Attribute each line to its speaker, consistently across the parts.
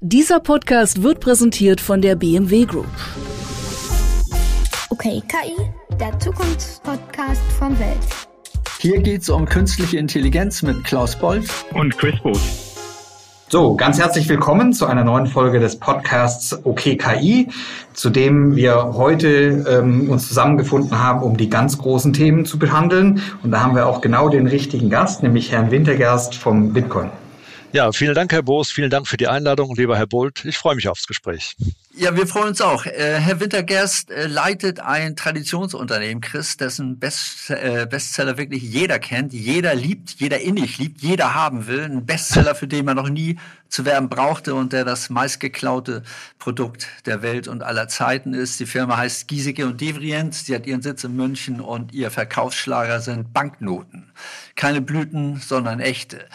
Speaker 1: Dieser Podcast wird präsentiert von der BMW Group.
Speaker 2: Okay, KI, der Zukunftspodcast von Welt.
Speaker 3: Hier geht es um künstliche Intelligenz mit Klaus Bold
Speaker 4: und Chris Booth.
Speaker 5: So, ganz herzlich willkommen zu einer neuen Folge des Podcasts OK KI, zu dem wir heute ähm, uns zusammengefunden haben, um die ganz großen Themen zu behandeln. Und da haben wir auch genau den richtigen Gast, nämlich Herrn Wintergerst vom Bitcoin.
Speaker 6: Ja, vielen Dank, Herr Boos. Vielen Dank für die Einladung, lieber Herr Bolt. Ich freue mich aufs Gespräch.
Speaker 3: Ja, wir freuen uns auch. Äh, Herr Wintergerst äh, leitet ein Traditionsunternehmen, Chris, dessen Best, äh, Bestseller wirklich jeder kennt, jeder liebt, jeder innig liebt, jeder haben will. Ein Bestseller, für den man noch nie zu werben brauchte und der das meistgeklaute Produkt der Welt und aller Zeiten ist. Die Firma heißt Giesecke und Devrient. Sie hat ihren Sitz in München und ihr Verkaufsschlager sind Banknoten. Keine Blüten, sondern echte.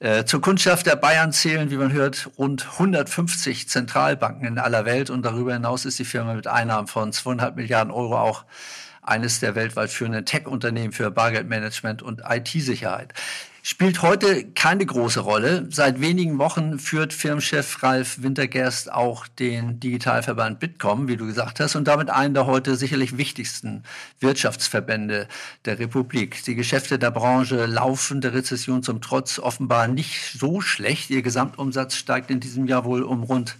Speaker 3: Äh, zur Kundschaft der Bayern zählen, wie man hört, rund 150 Zentralbanken in aller Welt und darüber hinaus ist die Firma mit Einnahmen von 2,5 Milliarden Euro auch eines der weltweit führenden Tech-Unternehmen für Bargeldmanagement und IT-Sicherheit. Spielt heute keine große Rolle. Seit wenigen Wochen führt Firmenchef Ralf Wintergerst auch den Digitalverband Bitkom, wie du gesagt hast, und damit einen der heute sicherlich wichtigsten Wirtschaftsverbände der Republik. Die Geschäfte der Branche laufen der Rezession zum Trotz offenbar nicht so schlecht. Ihr Gesamtumsatz steigt in diesem Jahr wohl um rund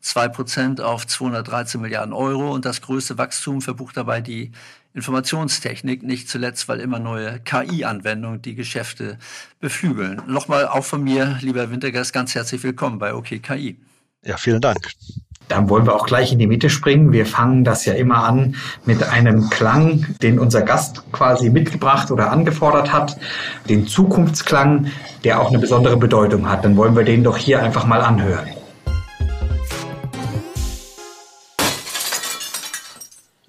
Speaker 3: 2 Prozent auf 213 Milliarden Euro und das größte Wachstum verbucht dabei die Informationstechnik, nicht zuletzt, weil immer neue KI-Anwendungen die Geschäfte beflügeln. Nochmal auch von mir, lieber Wintergast, ganz herzlich willkommen bei OK KI.
Speaker 6: Ja, vielen Dank.
Speaker 5: Dann wollen wir auch gleich in die Mitte springen. Wir fangen das ja immer an mit einem Klang, den unser Gast quasi mitgebracht oder angefordert hat, den Zukunftsklang, der auch eine besondere Bedeutung hat. Dann wollen wir den doch hier einfach mal anhören.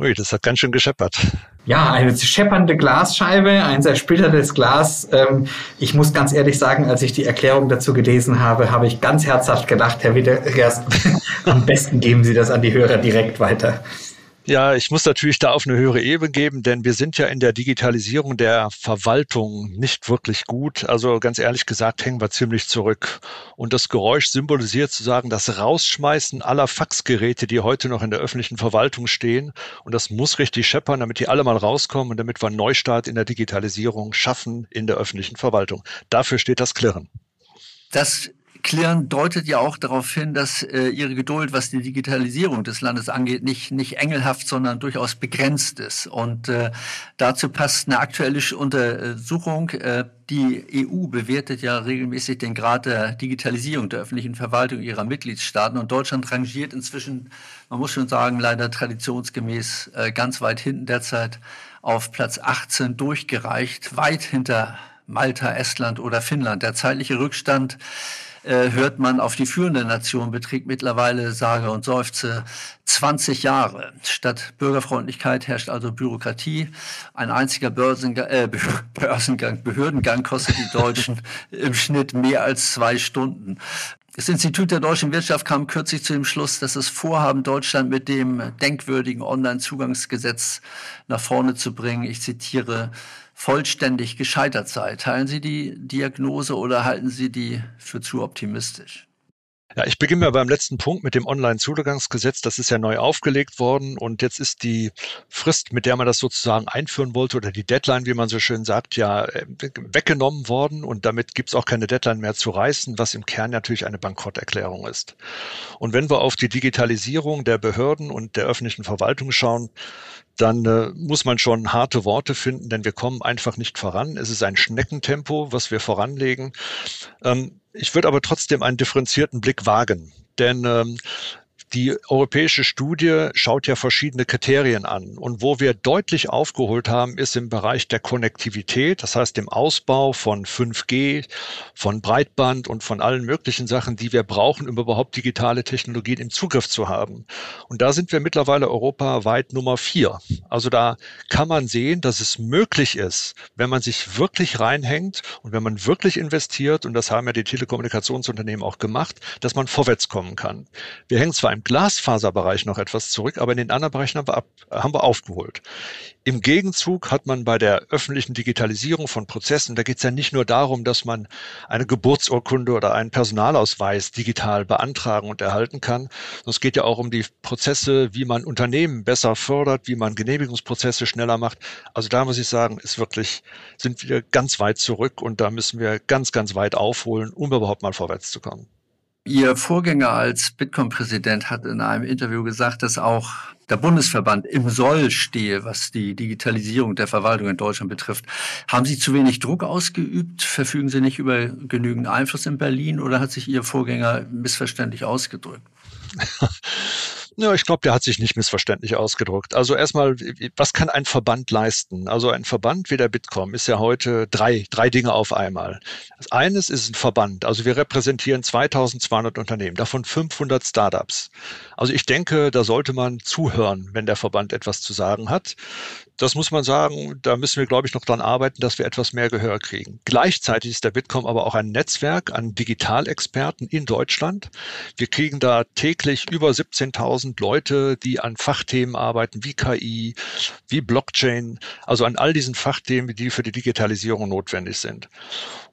Speaker 6: Ui, das hat ganz schön gescheppert.
Speaker 5: Ja, eine scheppernde Glasscheibe, ein zersplittertes Glas. Ähm, ich muss ganz ehrlich sagen, als ich die Erklärung dazu gelesen habe, habe ich ganz herzhaft gedacht, Herr Wiedergast, am besten geben Sie das an die Hörer direkt weiter.
Speaker 6: Ja, ich muss natürlich da auf eine höhere Ebene geben, denn wir sind ja in der Digitalisierung der Verwaltung nicht wirklich gut. Also ganz ehrlich gesagt hängen wir ziemlich zurück. Und das Geräusch symbolisiert sozusagen das Rausschmeißen aller Faxgeräte, die heute noch in der öffentlichen Verwaltung stehen. Und das muss richtig scheppern, damit die alle mal rauskommen und damit wir einen Neustart in der Digitalisierung schaffen in der öffentlichen Verwaltung. Dafür steht das Klirren.
Speaker 3: Das Klirren deutet ja auch darauf hin, dass äh, ihre Geduld, was die Digitalisierung des Landes angeht, nicht, nicht engelhaft, sondern durchaus begrenzt ist. Und äh, dazu passt eine aktuelle Untersuchung. Äh, die EU bewertet ja regelmäßig den Grad der Digitalisierung der öffentlichen Verwaltung ihrer Mitgliedstaaten. Und Deutschland rangiert inzwischen, man muss schon sagen, leider traditionsgemäß äh, ganz weit hinten derzeit auf Platz 18 durchgereicht, weit hinter Malta, Estland oder Finnland. Der zeitliche Rückstand äh, hört man auf die führende Nation beträgt mittlerweile, sage und seufze, 20 Jahre. Statt Bürgerfreundlichkeit herrscht also Bürokratie. Ein einziger Börsengang, äh, Börsengang, Behördengang kostet die Deutschen im Schnitt mehr als zwei Stunden. Das Institut der deutschen Wirtschaft kam kürzlich zu dem Schluss, dass das Vorhaben, Deutschland mit dem denkwürdigen Online-Zugangsgesetz nach vorne zu bringen, ich zitiere, vollständig gescheitert sei. Teilen Sie die Diagnose oder halten Sie die für zu optimistisch?
Speaker 6: Ja, ich beginne mal beim letzten Punkt mit dem Online-Zugangsgesetz. Das ist ja neu aufgelegt worden und jetzt ist die Frist, mit der man das sozusagen einführen wollte oder die Deadline, wie man so schön sagt, ja äh, weggenommen worden und damit gibt es auch keine Deadline mehr zu reißen, was im Kern natürlich eine Bankrotterklärung ist. Und wenn wir auf die Digitalisierung der Behörden und der öffentlichen Verwaltung schauen, dann äh, muss man schon harte Worte finden, denn wir kommen einfach nicht voran. Es ist ein Schneckentempo, was wir voranlegen. Ähm, ich würde aber trotzdem einen differenzierten Blick wagen, denn ähm, die europäische Studie schaut ja verschiedene Kriterien an. Und wo wir deutlich aufgeholt haben, ist im Bereich der Konnektivität, das heißt dem Ausbau von 5G, von Breitband und von allen möglichen Sachen, die wir brauchen, um überhaupt digitale Technologien im Zugriff zu haben. Und da sind wir mittlerweile europaweit Nummer vier. Also da kann man sehen, dass es möglich ist, wenn man sich wirklich reinhängt und wenn man wirklich investiert, und das haben ja die Telekommunikationsunternehmen auch gemacht, dass man vorwärts kommen kann. Wir hängen zwar ein Glasfaserbereich noch etwas zurück, aber in den anderen Bereichen haben wir, ab, haben wir aufgeholt. Im Gegenzug hat man bei der öffentlichen Digitalisierung von Prozessen, da geht es ja nicht nur darum, dass man eine Geburtsurkunde oder einen Personalausweis digital beantragen und erhalten kann, sondern es geht ja auch um die Prozesse, wie man Unternehmen besser fördert, wie man Genehmigungsprozesse schneller macht. Also da muss ich sagen, ist wirklich, sind wir ganz weit zurück und da müssen wir ganz, ganz weit aufholen, um überhaupt mal vorwärts zu kommen.
Speaker 3: Ihr Vorgänger als Bitkom-Präsident hat in einem Interview gesagt, dass auch der Bundesverband im Soll stehe, was die Digitalisierung der Verwaltung in Deutschland betrifft. Haben Sie zu wenig Druck ausgeübt? Verfügen Sie nicht über genügend Einfluss in Berlin oder hat sich Ihr Vorgänger missverständlich ausgedrückt?
Speaker 6: Ja, ich glaube, der hat sich nicht missverständlich ausgedrückt. Also erstmal, was kann ein Verband leisten? Also ein Verband wie der Bitkom ist ja heute drei, drei Dinge auf einmal. Das eines ist ein Verband. Also wir repräsentieren 2200 Unternehmen, davon 500 Startups. Also ich denke, da sollte man zuhören, wenn der Verband etwas zu sagen hat das muss man sagen, da müssen wir, glaube ich, noch dran arbeiten, dass wir etwas mehr Gehör kriegen. Gleichzeitig ist der Bitkom aber auch ein Netzwerk an Digitalexperten in Deutschland. Wir kriegen da täglich über 17.000 Leute, die an Fachthemen arbeiten, wie KI, wie Blockchain, also an all diesen Fachthemen, die für die Digitalisierung notwendig sind.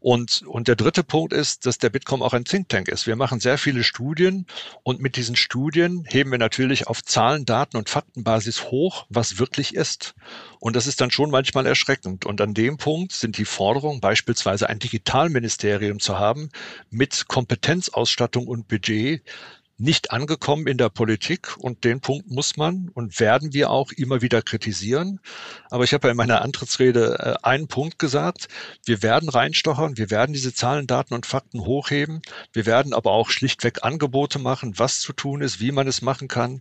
Speaker 6: Und, und der dritte Punkt ist, dass der Bitkom auch ein Think Tank ist. Wir machen sehr viele Studien und mit diesen Studien heben wir natürlich auf Zahlen, Daten und Faktenbasis hoch, was wirklich ist. Und das ist dann schon manchmal erschreckend. Und an dem Punkt sind die Forderungen, beispielsweise ein Digitalministerium zu haben mit Kompetenzausstattung und Budget, nicht angekommen in der Politik und den Punkt muss man und werden wir auch immer wieder kritisieren. Aber ich habe ja in meiner Antrittsrede äh, einen Punkt gesagt. Wir werden reinstochern, wir werden diese Zahlen, Daten und Fakten hochheben. Wir werden aber auch schlichtweg Angebote machen, was zu tun ist, wie man es machen kann.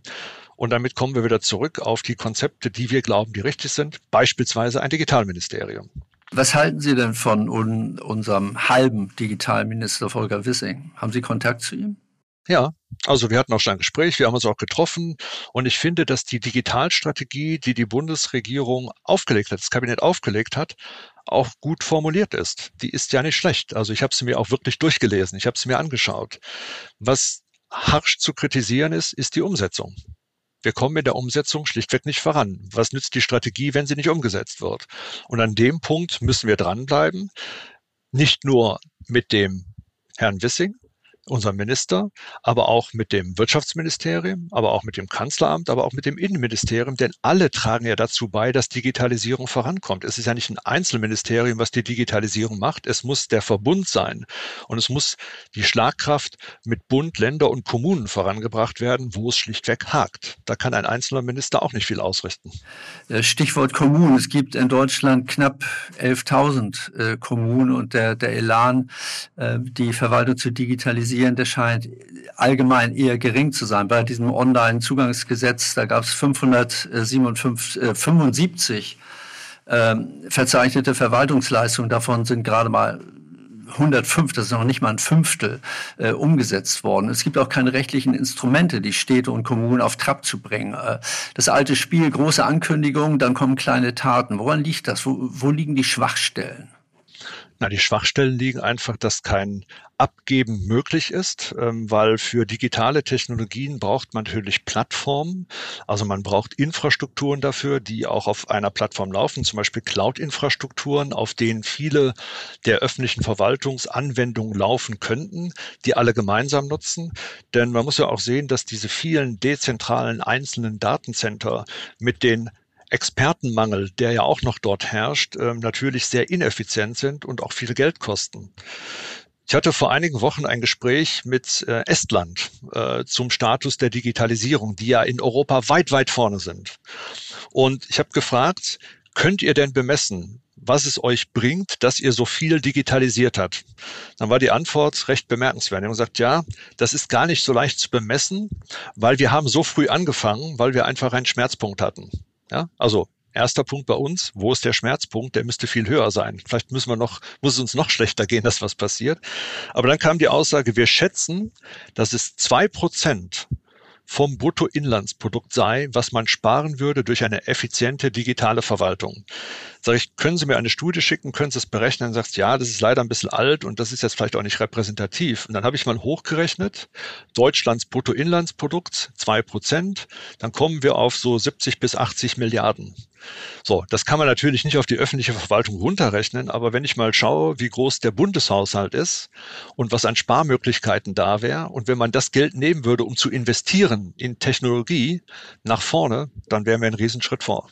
Speaker 6: Und damit kommen wir wieder zurück auf die Konzepte, die wir glauben, die richtig sind, beispielsweise ein Digitalministerium.
Speaker 3: Was halten Sie denn von un unserem halben Digitalminister Volker Wissing? Haben Sie Kontakt zu ihm?
Speaker 6: Ja, also wir hatten auch schon ein Gespräch, wir haben uns auch getroffen und ich finde, dass die Digitalstrategie, die die Bundesregierung aufgelegt hat, das Kabinett aufgelegt hat, auch gut formuliert ist. Die ist ja nicht schlecht. Also ich habe sie mir auch wirklich durchgelesen, ich habe sie mir angeschaut. Was harsch zu kritisieren ist, ist die Umsetzung. Wir kommen in der Umsetzung schlichtweg nicht voran. Was nützt die Strategie, wenn sie nicht umgesetzt wird? Und an dem Punkt müssen wir dranbleiben, nicht nur mit dem Herrn Wissing, unser Minister, aber auch mit dem Wirtschaftsministerium, aber auch mit dem Kanzleramt, aber auch mit dem Innenministerium, denn alle tragen ja dazu bei, dass Digitalisierung vorankommt. Es ist ja nicht ein Einzelministerium, was die Digitalisierung macht. Es muss der Verbund sein und es muss die Schlagkraft mit Bund, Länder und Kommunen vorangebracht werden, wo es schlichtweg hakt. Da kann ein einzelner Minister auch nicht viel ausrichten.
Speaker 3: Äh, Stichwort Kommunen. Es gibt in Deutschland knapp 11.000 äh, Kommunen und der, der Elan, äh, die Verwaltung zu digitalisieren, Basierende scheint allgemein eher gering zu sein. Bei diesem Online-Zugangsgesetz, da gab es 575 äh, verzeichnete Verwaltungsleistungen. Davon sind gerade mal 105, das ist noch nicht mal ein Fünftel, äh, umgesetzt worden. Es gibt auch keine rechtlichen Instrumente, die Städte und Kommunen auf Trab zu bringen. Äh, das alte Spiel, große Ankündigungen, dann kommen kleine Taten. Woran liegt das? Wo, wo liegen die Schwachstellen?
Speaker 6: Na, die Schwachstellen liegen einfach, dass kein Abgeben möglich ist, ähm, weil für digitale Technologien braucht man natürlich Plattformen. Also man braucht Infrastrukturen dafür, die auch auf einer Plattform laufen, zum Beispiel Cloud-Infrastrukturen, auf denen viele der öffentlichen Verwaltungsanwendungen laufen könnten, die alle gemeinsam nutzen. Denn man muss ja auch sehen, dass diese vielen dezentralen einzelnen Datencenter mit den Expertenmangel, der ja auch noch dort herrscht, ähm, natürlich sehr ineffizient sind und auch viel Geld kosten. Ich hatte vor einigen Wochen ein Gespräch mit äh, Estland äh, zum Status der Digitalisierung, die ja in Europa weit, weit vorne sind. Und ich habe gefragt, könnt ihr denn bemessen, was es euch bringt, dass ihr so viel digitalisiert habt? Dann war die Antwort recht bemerkenswert. Er hat gesagt, ja, das ist gar nicht so leicht zu bemessen, weil wir haben so früh angefangen, weil wir einfach einen Schmerzpunkt hatten. Ja, also erster Punkt bei uns, wo ist der Schmerzpunkt? Der müsste viel höher sein. Vielleicht müssen wir noch, muss es uns noch schlechter gehen, dass was passiert. Aber dann kam die Aussage, wir schätzen, dass es zwei Prozent vom Bruttoinlandsprodukt sei, was man sparen würde durch eine effiziente digitale Verwaltung. Sag ich, können Sie mir eine Studie schicken, können Sie es berechnen? Dann sagst ja, das ist leider ein bisschen alt und das ist jetzt vielleicht auch nicht repräsentativ. Und dann habe ich mal hochgerechnet, Deutschlands Bruttoinlandsprodukt, zwei Prozent, dann kommen wir auf so 70 bis 80 Milliarden. So, das kann man natürlich nicht auf die öffentliche Verwaltung runterrechnen, aber wenn ich mal schaue, wie groß der Bundeshaushalt ist und was an Sparmöglichkeiten da wäre, und wenn man das Geld nehmen würde, um zu investieren in Technologie nach vorne, dann wären wir einen Riesenschritt vor.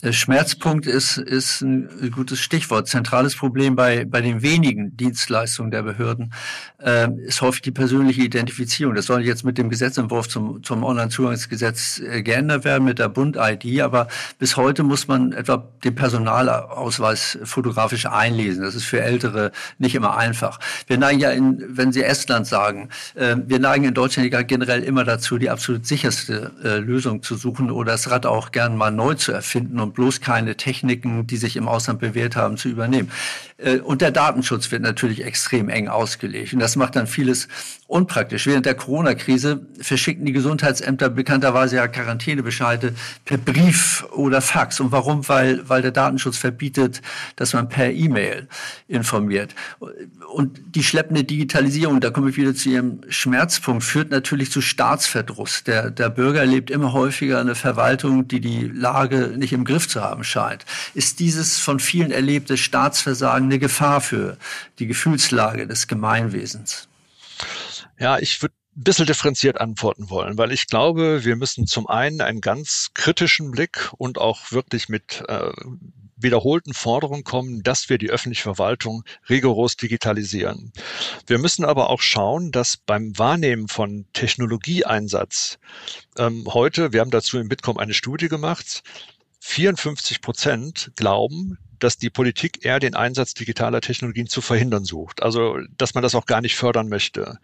Speaker 3: Der Schmerzpunkt ist, ist ein gutes Stichwort. Zentrales Problem bei, bei den wenigen Dienstleistungen der Behörden äh, ist häufig die persönliche Identifizierung. Das soll jetzt mit dem Gesetzentwurf zum, zum Onlinezugangsgesetz äh, geändert werden, mit der Bund-ID. Aber bis heute muss man etwa den Personalausweis fotografisch einlesen. Das ist für Ältere nicht immer einfach. Wir neigen ja, in, wenn Sie Estland sagen, äh, wir neigen in Deutschland ja generell immer dazu, die absolut sicherste äh, Lösung zu suchen oder das Rad auch gern mal neu zu erfinden und bloß keine Techniken, die sich im Ausland bewährt haben, zu übernehmen. Äh, und der Datenschutz wird natürlich extrem eng ausgelegt. Und das macht dann vieles unpraktisch. Während der Corona-Krise verschickten die Gesundheitsämter bekannterweise ja Quarantänebescheide per Brief oder Fax. Und warum? Weil, weil der Datenschutz verbietet, dass man per E-Mail informiert. Und die schleppende Digitalisierung, da komme ich wieder zu Ihrem Schmerzpunkt, führt natürlich zu Staatsverdruss. Der, der Bürger erlebt immer häufiger eine Verwaltung, die die Lage nicht im Griff zu haben scheint. Ist dieses von vielen erlebte Staatsversagen eine Gefahr für die Gefühlslage des Gemeinwesens?
Speaker 6: Ja, ich würde ein bisschen differenziert antworten wollen, weil ich glaube, wir müssen zum einen einen ganz kritischen Blick und auch wirklich mit äh, wiederholten Forderungen kommen, dass wir die öffentliche Verwaltung rigoros digitalisieren. Wir müssen aber auch schauen, dass beim Wahrnehmen von Technologieeinsatz ähm, heute, wir haben dazu im Bitkom eine Studie gemacht, 54 Prozent glauben, dass die Politik eher den Einsatz digitaler Technologien zu verhindern sucht. Also, dass man das auch gar nicht fördern möchte.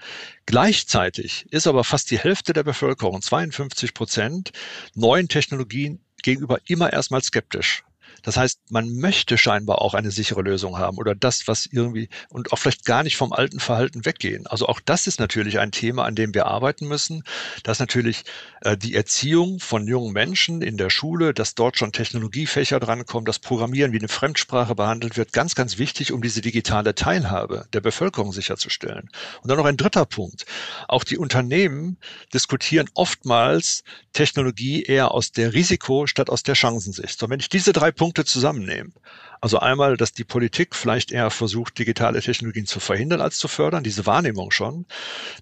Speaker 6: Gleichzeitig ist aber fast die Hälfte der Bevölkerung, 52 Prozent, neuen Technologien gegenüber immer erstmal skeptisch. Das heißt, man möchte scheinbar auch eine sichere Lösung haben oder das, was irgendwie und auch vielleicht gar nicht vom alten Verhalten weggehen. Also auch das ist natürlich ein Thema, an dem wir arbeiten müssen, dass natürlich äh, die Erziehung von jungen Menschen in der Schule, dass dort schon Technologiefächer drankommen, dass Programmieren wie eine Fremdsprache behandelt wird, ganz, ganz wichtig, um diese digitale Teilhabe der Bevölkerung sicherzustellen. Und dann noch ein dritter Punkt. Auch die Unternehmen diskutieren oftmals Technologie eher aus der Risiko statt aus der Chancensicht. So, wenn ich diese drei Punkte Punkte zusammennehmen. Also einmal, dass die Politik vielleicht eher versucht, digitale Technologien zu verhindern als zu fördern, diese Wahrnehmung schon,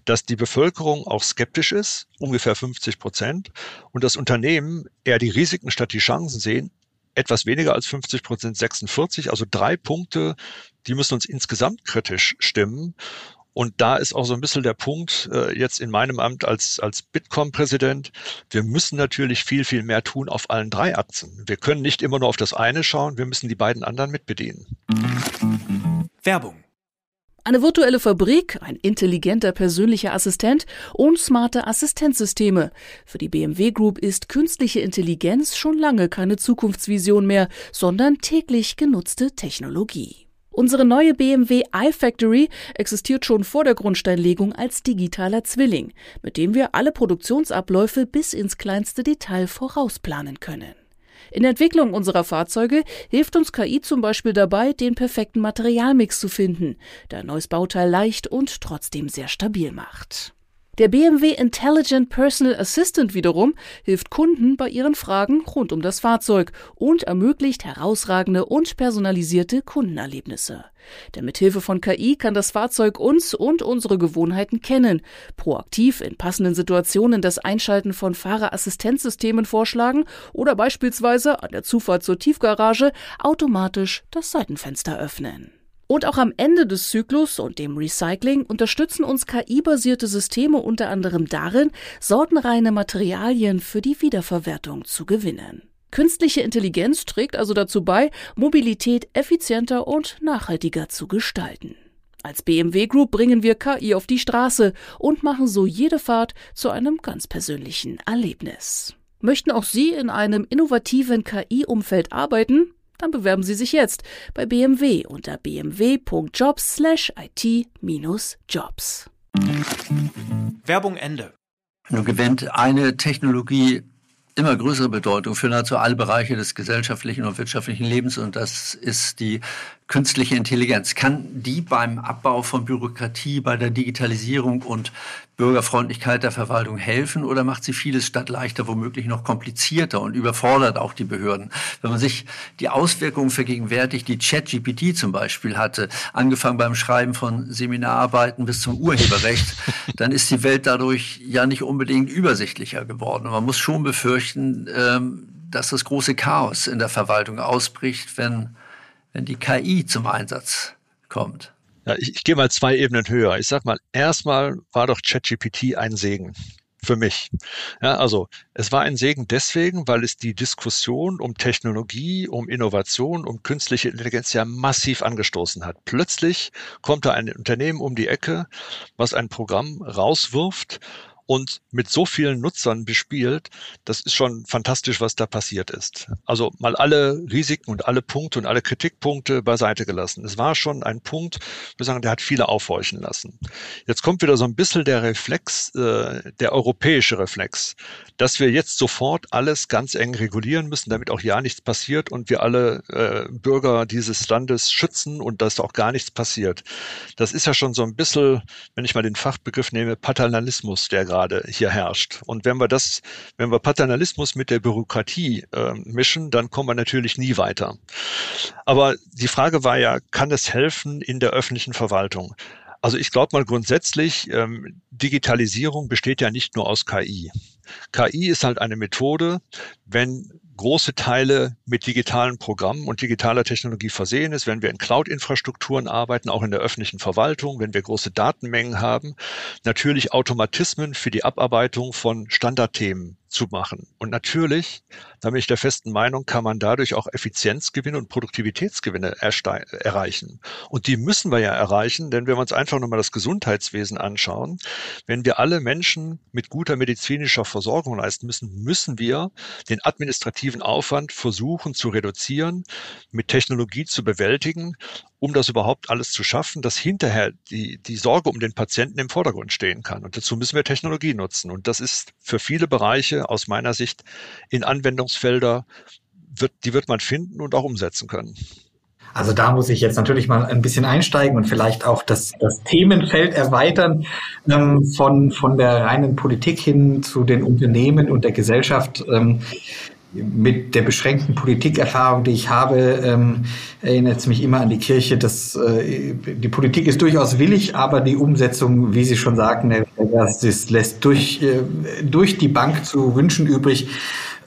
Speaker 6: dass die Bevölkerung auch skeptisch ist, ungefähr 50 Prozent, und das Unternehmen eher die Risiken statt die Chancen sehen, etwas weniger als 50 Prozent, 46, also drei Punkte, die müssen uns insgesamt kritisch stimmen. Und da ist auch so ein bisschen der Punkt, äh, jetzt in meinem Amt als, als Bitkom-Präsident, wir müssen natürlich viel, viel mehr tun auf allen drei Achsen. Wir können nicht immer nur auf das eine schauen, wir müssen die beiden anderen mitbedienen.
Speaker 1: Werbung. Eine virtuelle Fabrik, ein intelligenter persönlicher Assistent und smarte Assistenzsysteme. Für die BMW Group ist künstliche Intelligenz schon lange keine Zukunftsvision mehr, sondern täglich genutzte Technologie. Unsere neue BMW iFactory existiert schon vor der Grundsteinlegung als digitaler Zwilling, mit dem wir alle Produktionsabläufe bis ins kleinste Detail vorausplanen können. In der Entwicklung unserer Fahrzeuge hilft uns KI zum Beispiel dabei, den perfekten Materialmix zu finden, der ein neues Bauteil leicht und trotzdem sehr stabil macht. Der BMW Intelligent Personal Assistant wiederum hilft Kunden bei ihren Fragen rund um das Fahrzeug und ermöglicht herausragende und personalisierte Kundenerlebnisse. Denn mit Hilfe von KI kann das Fahrzeug uns und unsere Gewohnheiten kennen, proaktiv in passenden Situationen das Einschalten von Fahrerassistenzsystemen vorschlagen oder beispielsweise an der Zufahrt zur Tiefgarage automatisch das Seitenfenster öffnen. Und auch am Ende des Zyklus und dem Recycling unterstützen uns KI-basierte Systeme unter anderem darin, sortenreine Materialien für die Wiederverwertung zu gewinnen. Künstliche Intelligenz trägt also dazu bei, Mobilität effizienter und nachhaltiger zu gestalten. Als BMW Group bringen wir KI auf die Straße und machen so jede Fahrt zu einem ganz persönlichen Erlebnis. Möchten auch Sie in einem innovativen KI-Umfeld arbeiten? Dann bewerben Sie sich jetzt bei BMW unter bmw.jobs/it-jobs.
Speaker 4: Werbung Ende.
Speaker 3: Nun gewinnt eine Technologie immer größere Bedeutung für nahezu alle Bereiche des gesellschaftlichen und wirtschaftlichen Lebens und das ist die künstliche Intelligenz. Kann die beim Abbau von Bürokratie, bei der Digitalisierung und Bürgerfreundlichkeit der Verwaltung helfen oder macht sie vieles statt leichter womöglich noch komplizierter und überfordert auch die Behörden? Wenn man sich die Auswirkungen vergegenwärtigt, die ChatGPT zum Beispiel hatte, angefangen beim Schreiben von Seminararbeiten bis zum Urheberrecht, dann ist die Welt dadurch ja nicht unbedingt übersichtlicher geworden. Man muss schon befürchten, ähm, dass das große Chaos in der Verwaltung ausbricht, wenn, wenn die KI zum Einsatz kommt.
Speaker 6: Ja, ich, ich gehe mal zwei Ebenen höher. Ich sag mal, erstmal war doch ChatGPT ein Segen für mich. Ja, also es war ein Segen deswegen, weil es die Diskussion um Technologie, um Innovation, um künstliche Intelligenz ja massiv angestoßen hat. Plötzlich kommt da ein Unternehmen um die Ecke, was ein Programm rauswirft und mit so vielen Nutzern bespielt, das ist schon fantastisch, was da passiert ist. Also mal alle Risiken und alle Punkte und alle Kritikpunkte beiseite gelassen. Es war schon ein Punkt, wir sagen, der hat viele aufhorchen lassen. Jetzt kommt wieder so ein bisschen der Reflex, äh, der europäische Reflex, dass wir jetzt sofort alles ganz eng regulieren müssen, damit auch ja nichts passiert und wir alle äh, Bürger dieses Landes schützen und dass auch gar nichts passiert. Das ist ja schon so ein bisschen, wenn ich mal den Fachbegriff nehme, Paternalismus, der gerade hier herrscht. Und wenn wir das, wenn wir Paternalismus mit der Bürokratie äh, mischen, dann kommen wir natürlich nie weiter. Aber die Frage war ja, kann es helfen in der öffentlichen Verwaltung? Also ich glaube mal grundsätzlich, ähm, Digitalisierung besteht ja nicht nur aus KI. KI ist halt eine Methode, wenn große Teile mit digitalen Programmen und digitaler Technologie versehen ist, wenn wir in Cloud-Infrastrukturen arbeiten, auch in der öffentlichen Verwaltung, wenn wir große Datenmengen haben, natürlich Automatismen für die Abarbeitung von Standardthemen zu machen. Und natürlich, da bin ich der festen Meinung, kann man dadurch auch Effizienzgewinne und Produktivitätsgewinne erreichen. Und die müssen wir ja erreichen, denn wenn wir uns einfach nochmal das Gesundheitswesen anschauen, wenn wir alle Menschen mit guter medizinischer Versorgung leisten müssen, müssen wir den administrativen Aufwand versuchen zu reduzieren, mit Technologie zu bewältigen um das überhaupt alles zu schaffen, dass hinterher die, die Sorge um den Patienten im Vordergrund stehen kann. Und dazu müssen wir Technologie nutzen. Und das ist für viele Bereiche aus meiner Sicht in Anwendungsfelder, wird, die wird man finden und auch umsetzen können.
Speaker 5: Also da muss ich jetzt natürlich mal ein bisschen einsteigen und vielleicht auch das, das Themenfeld erweitern ähm, von, von der reinen Politik hin zu den Unternehmen und der Gesellschaft. Ähm, mit der beschränkten Politikerfahrung, die ich habe, ähm, erinnert es mich immer an die Kirche. Dass, äh, die Politik ist durchaus willig, aber die Umsetzung, wie Sie schon sagten, das lässt durch, äh, durch die Bank zu wünschen übrig.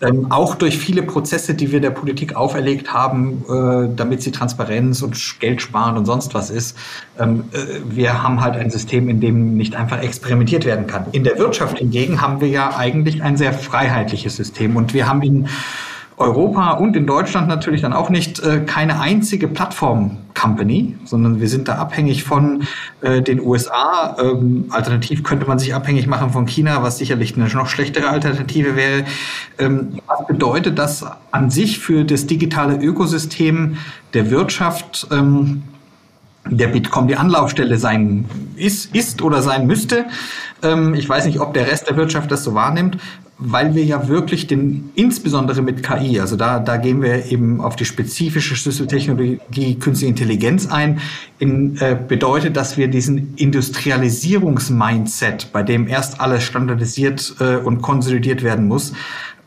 Speaker 5: Ähm, auch durch viele Prozesse, die wir der Politik auferlegt haben, äh, damit sie Transparenz und Geld sparen und sonst was ist. Ähm, äh, wir haben halt ein System, in dem nicht einfach experimentiert werden kann. In der Wirtschaft hingegen haben wir ja eigentlich ein sehr freiheitliches System und wir haben in Europa und in Deutschland natürlich dann auch nicht äh, keine einzige Plattform-Company, sondern wir sind da abhängig von äh, den USA. Ähm, alternativ könnte man sich abhängig machen von China, was sicherlich eine noch schlechtere Alternative wäre. Ähm, was bedeutet das an sich für das digitale Ökosystem der Wirtschaft? Ähm, der Bitkom die Anlaufstelle sein ist, ist oder sein müsste. Ähm, ich weiß nicht, ob der Rest der Wirtschaft das so wahrnimmt weil wir ja wirklich den, insbesondere mit KI, also da, da gehen wir eben auf die spezifische Schlüsseltechnologie künstliche Intelligenz ein, in, äh, bedeutet, dass wir diesen Industrialisierungsmindset, bei dem erst alles standardisiert äh, und konsolidiert werden muss,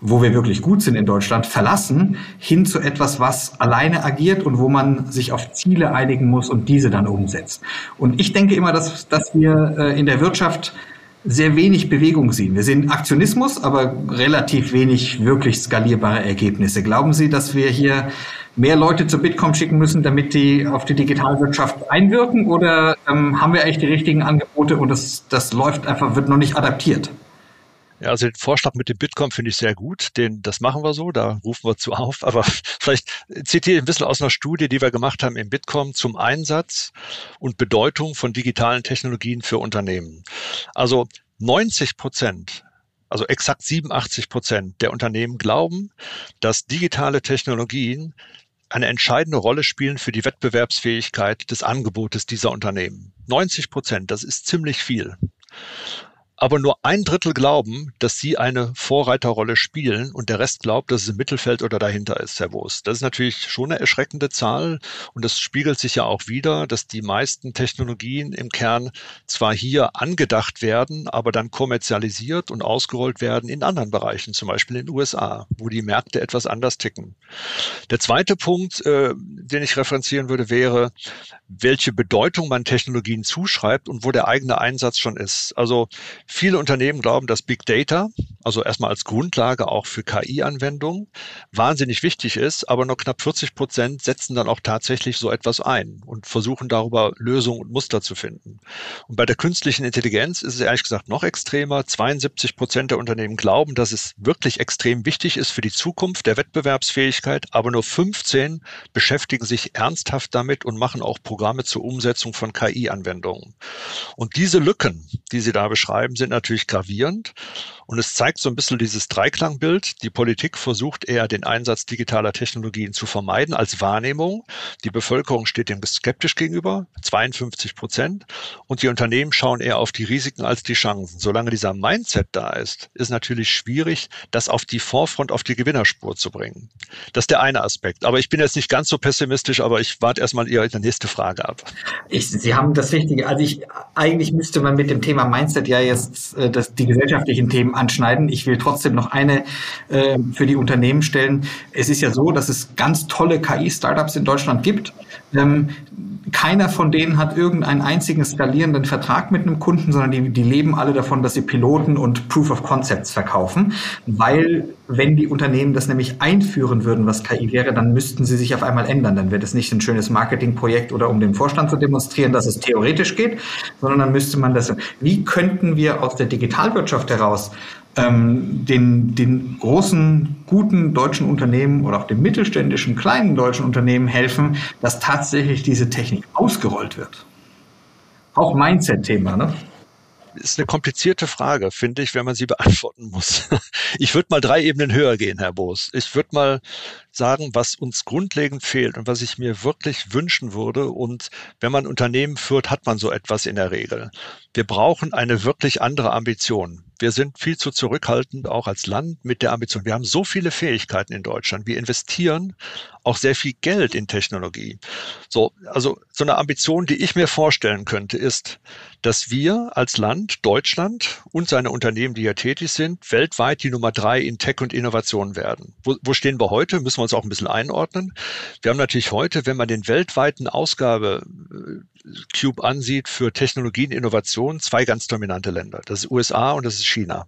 Speaker 5: wo wir wirklich gut sind in Deutschland, verlassen, hin zu etwas, was alleine agiert und wo man sich auf Ziele einigen muss und diese dann umsetzt. Und ich denke immer, dass, dass wir äh, in der Wirtschaft sehr wenig Bewegung sehen. Wir sehen Aktionismus, aber relativ wenig wirklich skalierbare Ergebnisse. Glauben Sie, dass wir hier mehr Leute zu Bitkom schicken müssen, damit die auf die Digitalwirtschaft einwirken? Oder ähm, haben wir eigentlich die richtigen Angebote und das, das läuft einfach, wird noch nicht adaptiert?
Speaker 6: Ja, also den Vorschlag mit dem Bitcoin finde ich sehr gut. Den, das machen wir so, da rufen wir zu auf. Aber vielleicht zitiere ich ein bisschen aus einer Studie, die wir gemacht haben im Bitcoin zum Einsatz und Bedeutung von digitalen Technologien für Unternehmen. Also 90 Prozent also exakt 87 Prozent der Unternehmen glauben, dass digitale Technologien eine entscheidende Rolle spielen für die Wettbewerbsfähigkeit des Angebotes dieser Unternehmen. 90 Prozent, das ist ziemlich viel. Aber nur ein Drittel glauben, dass sie eine Vorreiterrolle spielen und der Rest glaubt, dass es im Mittelfeld oder dahinter ist, Herr Boos. Das ist natürlich schon eine erschreckende Zahl und das spiegelt sich ja auch wieder, dass die meisten Technologien im Kern zwar hier angedacht werden, aber dann kommerzialisiert und ausgerollt werden in anderen Bereichen, zum Beispiel in den USA, wo die Märkte etwas anders ticken. Der zweite Punkt, äh, den ich referenzieren würde, wäre, welche Bedeutung man Technologien zuschreibt und wo der eigene Einsatz schon ist. Also Viele Unternehmen glauben, dass Big Data, also erstmal als Grundlage auch für KI-Anwendungen, wahnsinnig wichtig ist, aber nur knapp 40 Prozent setzen dann auch tatsächlich so etwas ein und versuchen darüber Lösungen und Muster zu finden. Und bei der künstlichen Intelligenz ist es ehrlich gesagt noch extremer. 72 Prozent der Unternehmen glauben, dass es wirklich extrem wichtig ist für die Zukunft der Wettbewerbsfähigkeit, aber nur 15 beschäftigen sich ernsthaft damit und machen auch Programme zur Umsetzung von KI-Anwendungen. Und diese Lücken, die Sie da beschreiben, sind natürlich gravierend. Und es zeigt so ein bisschen dieses Dreiklangbild. Die Politik versucht eher den Einsatz digitaler Technologien zu vermeiden als Wahrnehmung. Die Bevölkerung steht dem skeptisch gegenüber, 52 Prozent. Und die Unternehmen schauen eher auf die Risiken als die Chancen. Solange dieser Mindset da ist, ist natürlich schwierig, das auf die Vorfront, auf die Gewinnerspur zu bringen. Das ist der eine Aspekt. Aber ich bin jetzt nicht ganz so pessimistisch, aber ich warte erstmal Ihre nächste Frage ab.
Speaker 5: Ich, Sie haben das Richtige. Also ich, eigentlich müsste man mit dem Thema Mindset ja jetzt äh, das, die gesellschaftlichen Themen anschneiden. Ich will trotzdem noch eine äh, für die Unternehmen stellen. Es ist ja so, dass es ganz tolle KI-Startups in Deutschland gibt. Ähm, keiner von denen hat irgendeinen einzigen skalierenden Vertrag mit einem Kunden, sondern die, die leben alle davon, dass sie Piloten und Proof of Concepts verkaufen. Weil, wenn die Unternehmen das nämlich einführen würden, was KI wäre, dann müssten sie sich auf einmal ändern. Dann wäre das nicht ein schönes Marketingprojekt oder um dem Vorstand zu demonstrieren, dass es theoretisch geht, sondern dann müsste man das. Wie könnten wir aus der Digitalwirtschaft heraus ähm, den, den großen, guten deutschen Unternehmen oder auch den mittelständischen, kleinen deutschen Unternehmen helfen, dass tatsächlich diese Technik ausgerollt wird. Auch Mindset-Thema, ne?
Speaker 6: ist eine komplizierte Frage, finde ich, wenn man sie beantworten muss. Ich würde mal drei Ebenen höher gehen, Herr Boos. Ich würde mal sagen, was uns grundlegend fehlt und was ich mir wirklich wünschen würde. Und wenn man Unternehmen führt, hat man so etwas in der Regel. Wir brauchen eine wirklich andere Ambition. Wir sind viel zu zurückhaltend, auch als Land mit der Ambition. Wir haben so viele Fähigkeiten in Deutschland. Wir investieren auch sehr viel Geld in Technologie. So, also so eine Ambition, die ich mir vorstellen könnte, ist, dass wir als Land, Deutschland und seine Unternehmen, die hier tätig sind, weltweit die Nummer drei in Tech und Innovation werden. Wo, wo stehen wir heute? Müssen wir uns auch ein bisschen einordnen. Wir haben natürlich heute, wenn man den weltweiten Ausgabe äh, Cube ansieht für Technologien, Innovation, zwei ganz dominante Länder. Das ist USA und das ist China.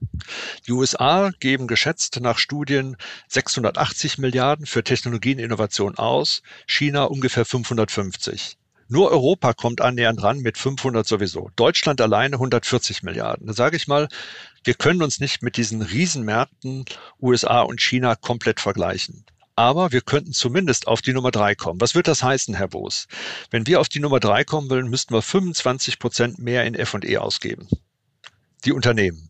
Speaker 6: Die USA geben geschätzt nach Studien 680 Milliarden für Technologien, Innovation aus, China ungefähr 550. Nur Europa kommt annähernd ran mit 500 sowieso. Deutschland alleine 140 Milliarden. Da sage ich mal, wir können uns nicht mit diesen Riesenmärkten USA und China komplett vergleichen. Aber wir könnten zumindest auf die Nummer drei kommen. Was wird das heißen, Herr Boos? Wenn wir auf die Nummer drei kommen wollen, müssten wir 25 Prozent mehr in F&E ausgeben. Die Unternehmen.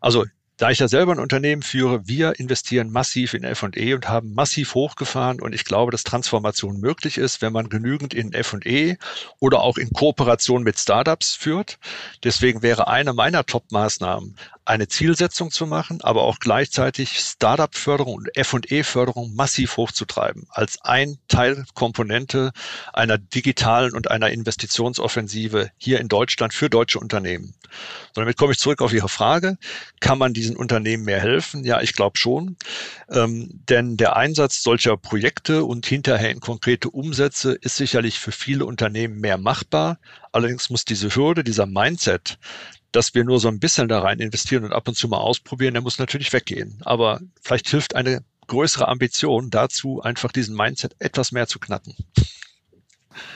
Speaker 6: Also da ich ja selber ein Unternehmen führe, wir investieren massiv in F&E und haben massiv hochgefahren und ich glaube, dass Transformation möglich ist, wenn man genügend in F&E oder auch in Kooperation mit Startups führt. Deswegen wäre eine meiner Top-Maßnahmen, eine Zielsetzung zu machen, aber auch gleichzeitig Startup-Förderung und F&E-Förderung massiv hochzutreiben, als ein Teilkomponente einer digitalen und einer Investitionsoffensive hier in Deutschland für deutsche Unternehmen. So, damit komme ich zurück auf Ihre Frage. Kann man diesen Unternehmen mehr helfen? Ja, ich glaube schon. Ähm, denn der Einsatz solcher Projekte und hinterher in konkrete Umsätze ist sicherlich für viele Unternehmen mehr machbar. Allerdings muss diese Hürde, dieser Mindset, dass wir nur so ein bisschen da rein investieren und ab und zu mal ausprobieren, der muss natürlich weggehen. Aber vielleicht hilft eine größere Ambition dazu, einfach diesen Mindset etwas mehr zu knacken.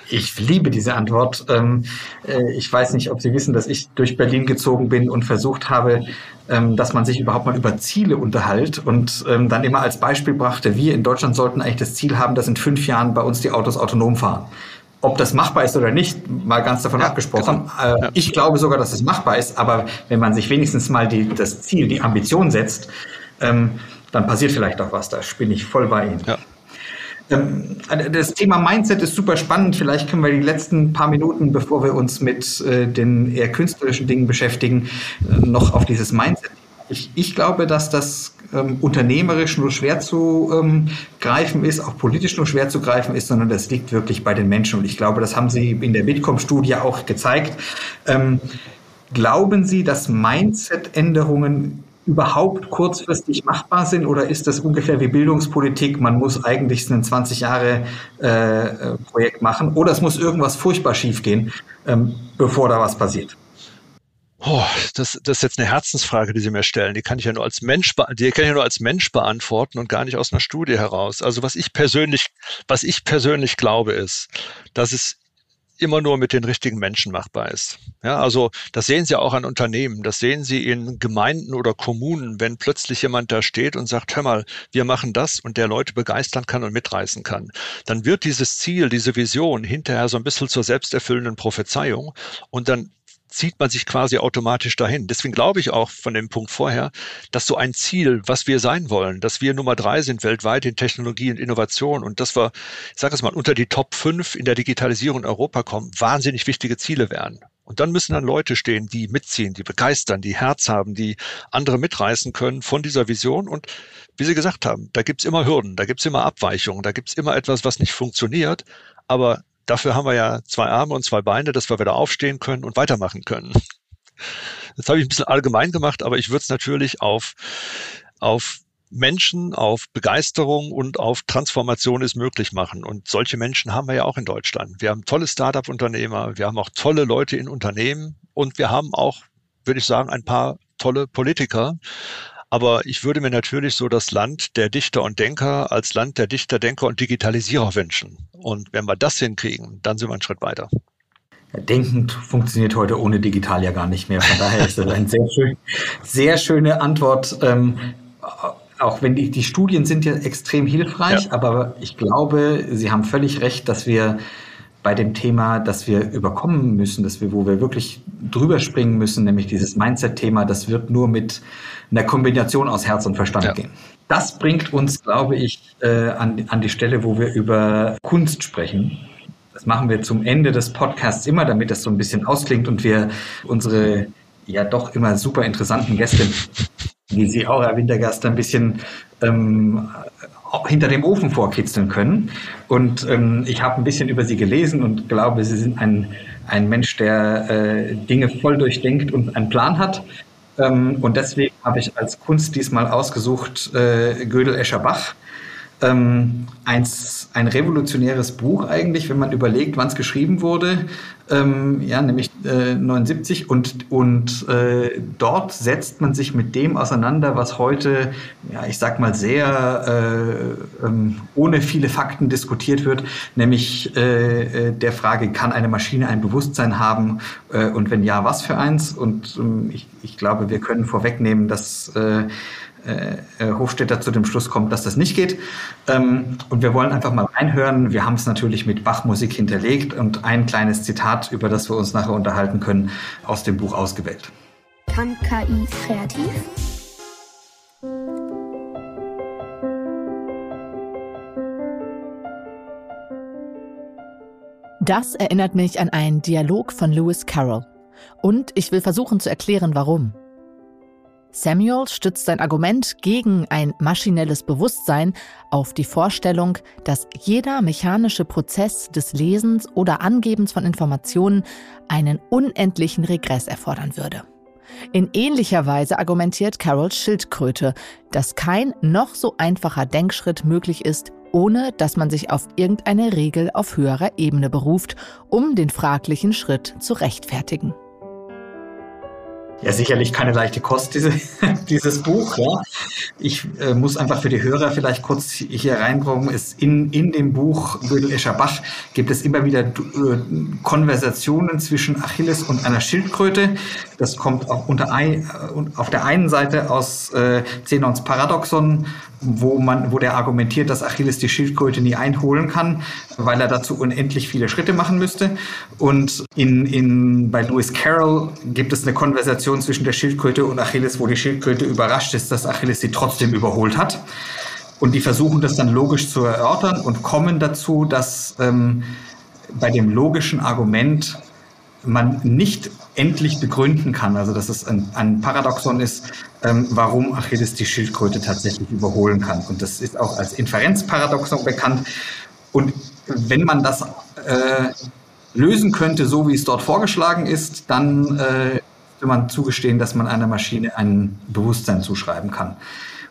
Speaker 5: Ich liebe diese Antwort. Ähm, äh, ich weiß nicht, ob Sie wissen, dass ich durch Berlin gezogen bin und versucht habe, ähm, dass man sich überhaupt mal über Ziele unterhält und ähm, dann immer als Beispiel brachte, wir in Deutschland sollten eigentlich das Ziel haben, dass in fünf Jahren bei uns die Autos autonom fahren. Ob das machbar ist oder nicht, mal ganz davon ja, abgesprochen. Genau. Äh, ja. Ich glaube sogar, dass es machbar ist, aber wenn man sich wenigstens mal die, das Ziel, die Ambition setzt, ähm, dann passiert vielleicht auch was. Da bin ich voll bei Ihnen. Ja. Ähm, das Thema Mindset ist super spannend. Vielleicht können wir die letzten paar Minuten, bevor wir uns mit äh, den eher künstlerischen Dingen beschäftigen, äh, noch auf dieses Mindset. Ich, ich glaube, dass das ähm, unternehmerisch nur schwer zu ähm, greifen ist, auch politisch nur schwer zu greifen ist, sondern das liegt wirklich bei den Menschen. Und ich glaube, das haben Sie in der Bitkom-Studie auch gezeigt. Ähm, glauben Sie, dass Mindset-Änderungen überhaupt kurzfristig machbar sind oder ist das ungefähr wie Bildungspolitik? Man muss eigentlich ein 20 Jahre äh, äh, Projekt machen oder es muss irgendwas furchtbar schiefgehen, ähm, bevor da was passiert.
Speaker 6: Oh, das, das ist jetzt eine Herzensfrage, die Sie mir stellen. Die kann ich ja nur als Mensch, die kann ich ja nur als Mensch beantworten und gar nicht aus einer Studie heraus. Also was ich persönlich, was ich persönlich glaube, ist, dass es immer nur mit den richtigen Menschen machbar ist. Ja, also das sehen Sie auch an Unternehmen, das sehen Sie in Gemeinden oder Kommunen, wenn plötzlich jemand da steht und sagt, hör mal, wir machen das und der Leute begeistern kann und mitreißen kann, dann wird dieses Ziel, diese Vision hinterher so ein bisschen zur selbsterfüllenden Prophezeiung und dann zieht man sich quasi automatisch dahin. Deswegen glaube ich auch von dem Punkt vorher, dass so ein Ziel, was wir sein wollen, dass wir Nummer drei sind weltweit in Technologie und Innovation und dass wir, ich sage es mal, unter die Top 5 in der Digitalisierung in Europa kommen, wahnsinnig wichtige Ziele werden. Und dann müssen dann Leute stehen, die mitziehen, die begeistern, die Herz haben, die andere mitreißen können von dieser Vision. Und wie Sie gesagt haben, da gibt's immer Hürden, da gibt's immer Abweichungen, da gibt's immer etwas, was nicht funktioniert. Aber Dafür haben wir ja zwei Arme und zwei Beine, dass wir wieder aufstehen können und weitermachen können. Das habe ich ein bisschen allgemein gemacht, aber ich würde es natürlich auf, auf Menschen, auf Begeisterung und auf Transformation ist möglich machen. Und solche Menschen haben wir ja auch in Deutschland. Wir haben tolle Startup-Unternehmer, wir haben auch tolle Leute in Unternehmen und wir haben auch, würde ich sagen, ein paar tolle Politiker. Aber ich würde mir natürlich so das Land der Dichter und Denker als Land der Dichter, Denker und Digitalisierer wünschen. Und wenn wir das hinkriegen, dann sind wir einen Schritt weiter.
Speaker 5: Denkend funktioniert heute ohne digital ja gar nicht mehr. Von daher ist das eine sehr, schön, sehr schöne Antwort. Ähm, auch wenn die, die Studien sind ja extrem hilfreich, ja. aber ich glaube, Sie haben völlig recht, dass wir bei dem Thema, das wir überkommen müssen, dass wir, wo wir wirklich drüber springen müssen, nämlich dieses Mindset-Thema, das wird nur mit einer Kombination aus Herz und Verstand ja. gehen. Das bringt uns, glaube ich, äh, an, an die Stelle, wo wir über Kunst sprechen. Das machen wir zum Ende des Podcasts immer, damit das so ein bisschen ausklingt und wir unsere ja doch immer super interessanten Gäste, wie Sie auch, Herr Wintergast, ein bisschen ähm, hinter dem Ofen vorkitzeln können. Und ähm, ich habe ein bisschen über Sie gelesen und glaube, Sie sind ein, ein Mensch, der äh, Dinge voll durchdenkt und einen Plan hat. Ähm, und deswegen habe ich als Kunst diesmal ausgesucht äh, Gödel Escher Bach ähm, eins, ein revolutionäres Buch eigentlich, wenn man überlegt, wann es geschrieben wurde, ähm, ja, nämlich äh, 79 und, und äh, dort setzt man sich mit dem auseinander, was heute, ja, ich sag mal sehr äh, ähm, ohne viele Fakten diskutiert wird, nämlich äh, äh, der Frage, kann eine Maschine ein Bewusstsein haben? Äh, und wenn ja, was für eins? Und ähm, ich, ich glaube, wir können vorwegnehmen, dass äh, äh, Hofstetter zu dem Schluss kommt, dass das nicht geht. Ähm, und wir wollen einfach mal reinhören. Wir haben es natürlich mit Bachmusik hinterlegt und ein kleines Zitat, über das wir uns nachher unterhalten können, aus dem Buch ausgewählt.
Speaker 2: Kann KI kreativ?
Speaker 1: Das erinnert mich an einen Dialog von Lewis Carroll. Und ich will versuchen zu erklären, warum. Samuel stützt sein Argument gegen ein maschinelles Bewusstsein auf die Vorstellung, dass jeder mechanische Prozess des Lesens oder Angebens von Informationen einen unendlichen Regress erfordern würde. In ähnlicher Weise argumentiert Carol Schildkröte, dass kein noch so einfacher Denkschritt möglich ist, ohne dass man sich auf irgendeine Regel auf höherer Ebene beruft, um den fraglichen Schritt zu rechtfertigen.
Speaker 5: Ja, sicherlich keine leichte Kost, diese, dieses Buch. Ja. Ich äh, muss einfach für die Hörer vielleicht kurz hier reinkommen. Es in, in dem Buch Gödel Escher Bach gibt es immer wieder äh, Konversationen zwischen Achilles und einer Schildkröte. Das kommt auch unter ein, äh, auf der einen Seite aus äh, Zenons Paradoxon wo man, wo der argumentiert, dass Achilles die Schildkröte nie einholen kann, weil er dazu unendlich viele Schritte machen müsste. Und in, in, bei Lewis Carroll gibt es eine Konversation zwischen der Schildkröte und Achilles, wo die Schildkröte überrascht ist, dass Achilles sie trotzdem überholt hat. Und die versuchen das dann logisch zu erörtern und kommen dazu, dass ähm, bei dem logischen Argument man nicht endlich begründen kann, also dass es ein, ein Paradoxon ist, ähm, warum Achilles die Schildkröte tatsächlich überholen kann. Und das ist auch als Inferenzparadoxon bekannt. Und wenn man das äh, lösen könnte, so wie es dort vorgeschlagen ist, dann äh, will man zugestehen, dass man einer Maschine ein Bewusstsein zuschreiben kann.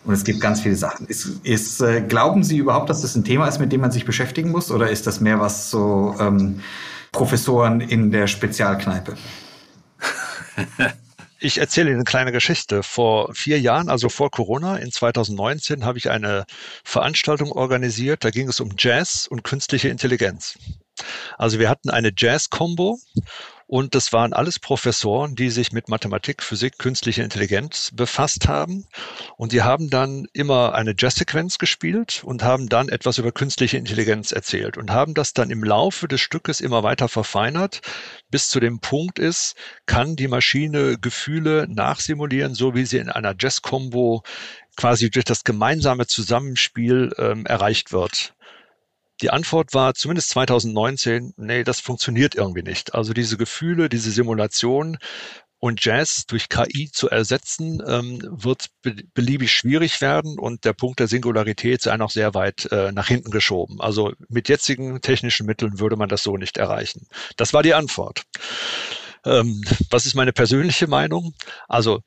Speaker 5: Und es gibt ganz viele Sachen. Ist, ist, äh, glauben Sie überhaupt, dass das ein Thema ist, mit dem man sich beschäftigen muss? Oder ist das mehr was so ähm, Professoren in der Spezialkneipe?
Speaker 6: Ich erzähle Ihnen eine kleine Geschichte. Vor vier Jahren, also vor Corona, in 2019, habe ich eine Veranstaltung organisiert. Da ging es um Jazz und künstliche Intelligenz. Also wir hatten eine Jazz-Combo und das waren alles Professoren, die sich mit Mathematik, Physik, künstliche Intelligenz befasst haben. Und die haben dann immer eine Jazzsequenz gespielt und haben dann etwas über künstliche Intelligenz erzählt und haben das dann im Laufe des Stückes immer weiter verfeinert, bis zu dem Punkt ist, kann die Maschine Gefühle nachsimulieren, so wie sie in einer Jazz-Combo quasi durch das gemeinsame Zusammenspiel ähm, erreicht wird. Die Antwort war zumindest 2019, nee, das funktioniert irgendwie nicht. Also diese Gefühle, diese Simulation und Jazz durch KI zu ersetzen, ähm, wird be beliebig schwierig werden und der Punkt der Singularität sei noch sehr weit äh, nach hinten geschoben. Also mit jetzigen technischen Mitteln würde man das so nicht erreichen. Das war die Antwort. Ähm, was ist meine persönliche Meinung? Also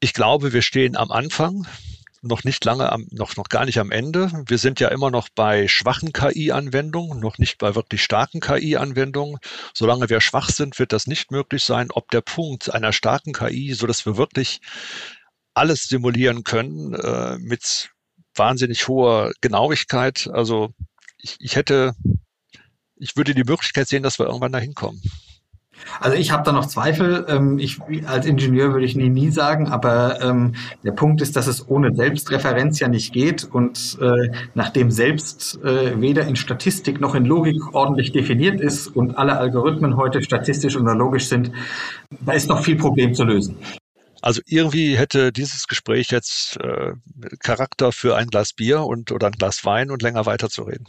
Speaker 6: ich glaube, wir stehen am Anfang noch nicht lange am, noch, noch gar nicht am Ende. Wir sind ja immer noch bei schwachen KI-Anwendungen, noch nicht bei wirklich starken KI-Anwendungen. Solange wir schwach sind, wird das nicht möglich sein. Ob der Punkt einer starken KI, so dass wir wirklich alles simulieren können, äh, mit wahnsinnig hoher Genauigkeit. Also ich, ich hätte, ich würde die Möglichkeit sehen, dass wir irgendwann dahin kommen.
Speaker 5: Also ich habe da noch Zweifel. Ähm, ich, als Ingenieur würde ich nie, nie sagen, aber ähm, der Punkt ist, dass es ohne Selbstreferenz ja nicht geht und äh, nachdem selbst äh, weder in Statistik noch in Logik ordentlich definiert ist und alle Algorithmen heute statistisch oder logisch sind, da ist noch viel Problem zu lösen.
Speaker 6: Also irgendwie hätte dieses Gespräch jetzt äh, Charakter für ein Glas Bier und oder ein Glas Wein und länger weiterzureden.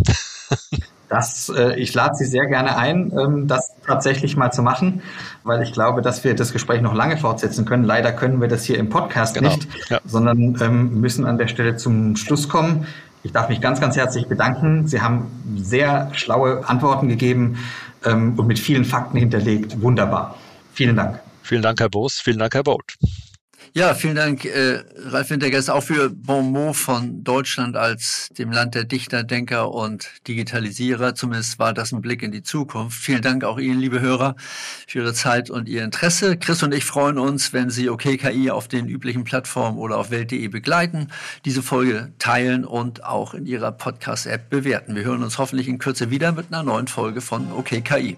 Speaker 5: Das, äh, ich lade Sie sehr gerne ein, ähm, das tatsächlich mal zu machen, weil ich glaube, dass wir das Gespräch noch lange fortsetzen können. Leider können wir das hier im Podcast genau. nicht, ja. sondern ähm, müssen an der Stelle zum Schluss kommen. Ich darf mich ganz, ganz herzlich bedanken. Sie haben sehr schlaue Antworten gegeben ähm, und mit vielen Fakten hinterlegt. Wunderbar. Vielen Dank.
Speaker 6: Vielen Dank, Herr Boos. Vielen Dank, Herr Boot.
Speaker 3: Ja, vielen Dank, äh, Ralf Wintergers, auch für Bon mot von Deutschland als dem Land der Dichter, Denker und Digitalisierer. Zumindest war das ein Blick in die Zukunft. Vielen Dank auch Ihnen, liebe Hörer, für Ihre Zeit und Ihr Interesse. Chris und ich freuen uns, wenn Sie OKKI auf den üblichen Plattformen oder auf welt.de begleiten, diese Folge teilen und auch in Ihrer Podcast-App bewerten. Wir hören uns hoffentlich in Kürze wieder mit einer neuen Folge von OKKI.